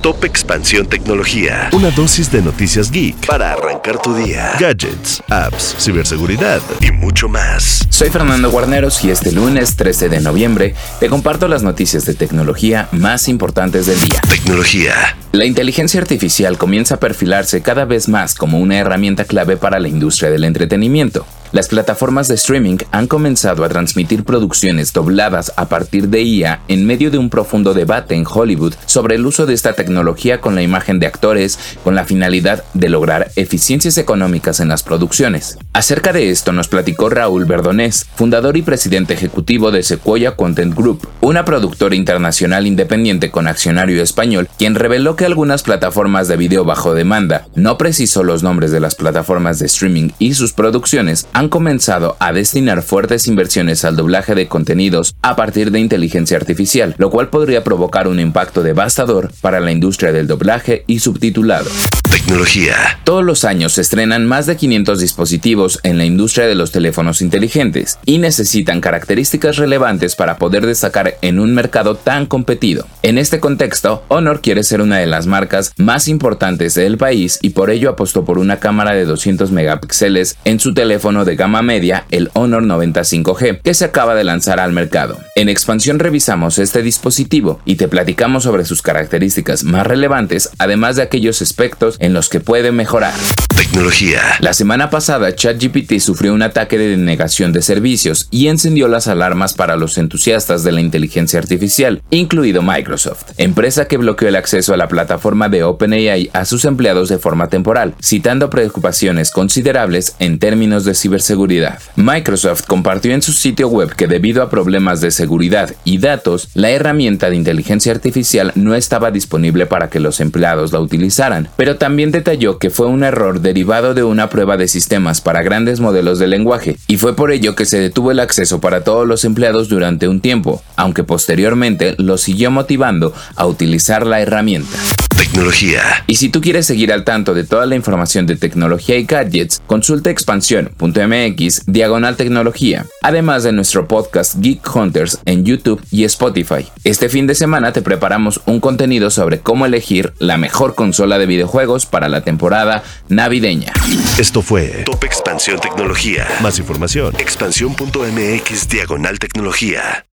Top Expansión Tecnología. Una dosis de noticias geek para arrancar tu día. Gadgets, apps, ciberseguridad y mucho más. Soy Fernando Guarneros y este lunes 13 de noviembre te comparto las noticias de tecnología más importantes del día. Tecnología. La inteligencia artificial comienza a perfilarse cada vez más como una herramienta clave para la industria del entretenimiento. Las plataformas de streaming han comenzado a transmitir producciones dobladas a partir de IA en medio de un profundo debate en Hollywood sobre el uso de esta tecnología con la imagen de actores con la finalidad de lograr eficiencias económicas en las producciones. Acerca de esto nos platicó Raúl Verdonés, fundador y presidente ejecutivo de Sequoia Content Group, una productora internacional independiente con accionario español, quien reveló que algunas plataformas de video bajo demanda, no precisó los nombres de las plataformas de streaming y sus producciones, han comenzado a destinar fuertes inversiones al doblaje de contenidos a partir de inteligencia artificial, lo cual podría provocar un impacto devastador para la industria del doblaje y subtitulado. Tecnología. Todos los años se estrenan más de 500 dispositivos en la industria de los teléfonos inteligentes y necesitan características relevantes para poder destacar en un mercado tan competido. En este contexto, Honor quiere ser una de las marcas más importantes del país y por ello apostó por una cámara de 200 megapíxeles en su teléfono de gama media, el Honor 95G, que se acaba de lanzar al mercado. En expansión revisamos este dispositivo y te platicamos sobre sus características más relevantes, además de aquellos aspectos en los que puede mejorar. Tecnología. La semana pasada, ChatGPT sufrió un ataque de denegación de servicios y encendió las alarmas para los entusiastas de la inteligencia artificial, incluido Microsoft, empresa que bloqueó el acceso a la plataforma de OpenAI a sus empleados de forma temporal, citando preocupaciones considerables en términos de ciberseguridad. Microsoft compartió en su sitio web que debido a problemas de seguridad y datos, la herramienta de inteligencia artificial no estaba disponible para que los empleados la utilizaran, pero también detalló que fue un error derivado de una prueba de sistemas para grandes modelos de lenguaje, y fue por ello que se detuvo el acceso para todos los empleados durante un tiempo, aunque posteriormente lo siguió motivando a utilizar la herramienta. Tecnología. Y si tú quieres seguir al tanto de toda la información de tecnología y gadgets, consulta expansión.mx diagonal tecnología, además de nuestro podcast Geek Hunters en YouTube y Spotify. Este fin de semana te preparamos un contenido sobre cómo elegir la mejor consola de videojuegos para la temporada navideña. Esto fue Top Expansión Tecnología. Más información, expansión.mx diagonal tecnología.